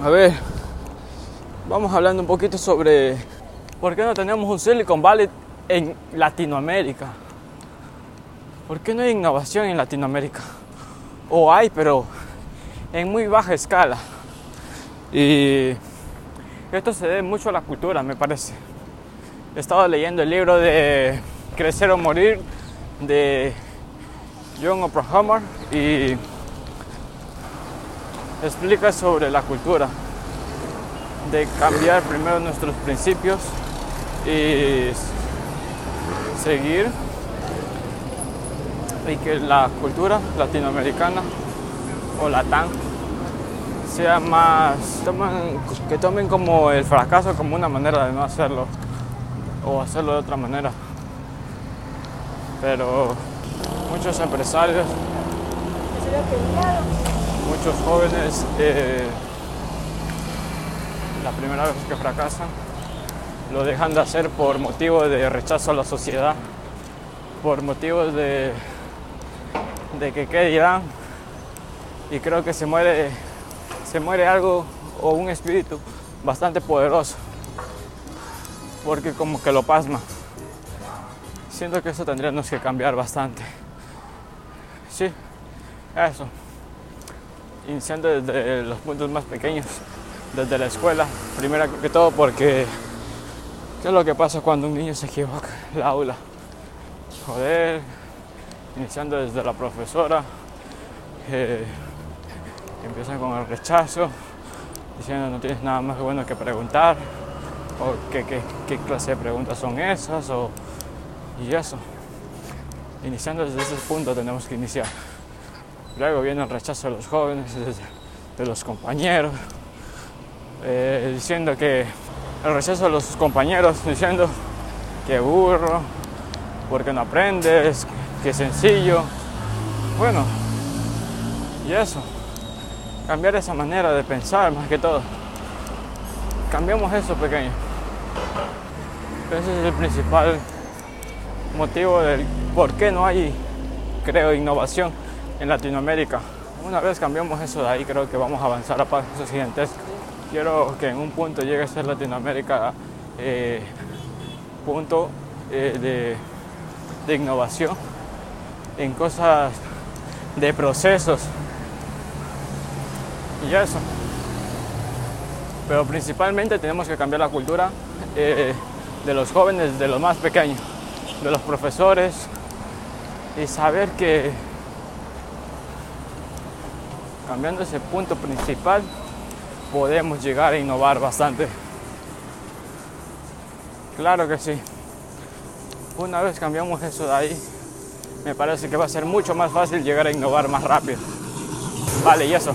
A ver, vamos hablando un poquito sobre por qué no tenemos un Silicon Valley en Latinoamérica. ¿Por qué no hay innovación en Latinoamérica? O hay, pero en muy baja escala. Y esto se debe mucho a la cultura, me parece. He estado leyendo el libro de Crecer o Morir de John Oprahama y explica sobre la cultura, de cambiar primero nuestros principios y seguir y que la cultura latinoamericana o latán sea más que tomen como el fracaso como una manera de no hacerlo o hacerlo de otra manera. Pero muchos empresarios muchos jóvenes eh, la primera vez que fracasan lo dejan de hacer por motivos de rechazo a la sociedad, por motivos de, de que qué. Y creo que se muere, se muere algo o un espíritu bastante poderoso, porque como que lo pasma. Siento que eso tendríamos que cambiar bastante. Sí, eso. Iniciando desde los puntos más pequeños, desde la escuela, primero que todo porque ¿Qué es lo que pasa cuando un niño se equivoca la aula? Joder, iniciando desde la profesora, eh, empiezan con el rechazo, diciendo no tienes nada más bueno que preguntar, o qué, qué, clase de preguntas son esas, o, y eso. Iniciando desde ese punto tenemos que iniciar. Luego viene el rechazo de los jóvenes, de, los compañeros, eh, diciendo que el rechazo de los compañeros diciendo que burro, porque no aprendes, que sencillo. Bueno, y eso, cambiar esa manera de pensar más que todo. Cambiamos eso pequeño. Ese es el principal motivo del por qué no hay, creo, innovación en Latinoamérica. Una vez cambiamos eso de ahí, creo que vamos a avanzar a pasos gigantescos quiero que en un punto llegue a ser Latinoamérica eh, punto eh, de, innovación en cosas de procesos y eso. Pero principalmente tenemos que cambiar la cultura eh, de los jóvenes, de los más pequeños, de los profesores y saber que cambiando ese punto principal podemos llegar a innovar bastante. Claro que sí. Una vez cambiamos eso de ahí, me parece que va a ser mucho más fácil llegar a innovar más rápido. Vale, y eso.